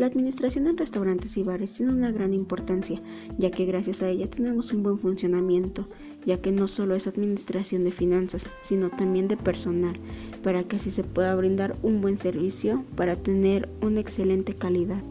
La administración en restaurantes y bares tiene una gran importancia, ya que gracias a ella tenemos un buen funcionamiento, ya que no solo es administración de finanzas, sino también de personal, para que así se pueda brindar un buen servicio para tener una excelente calidad.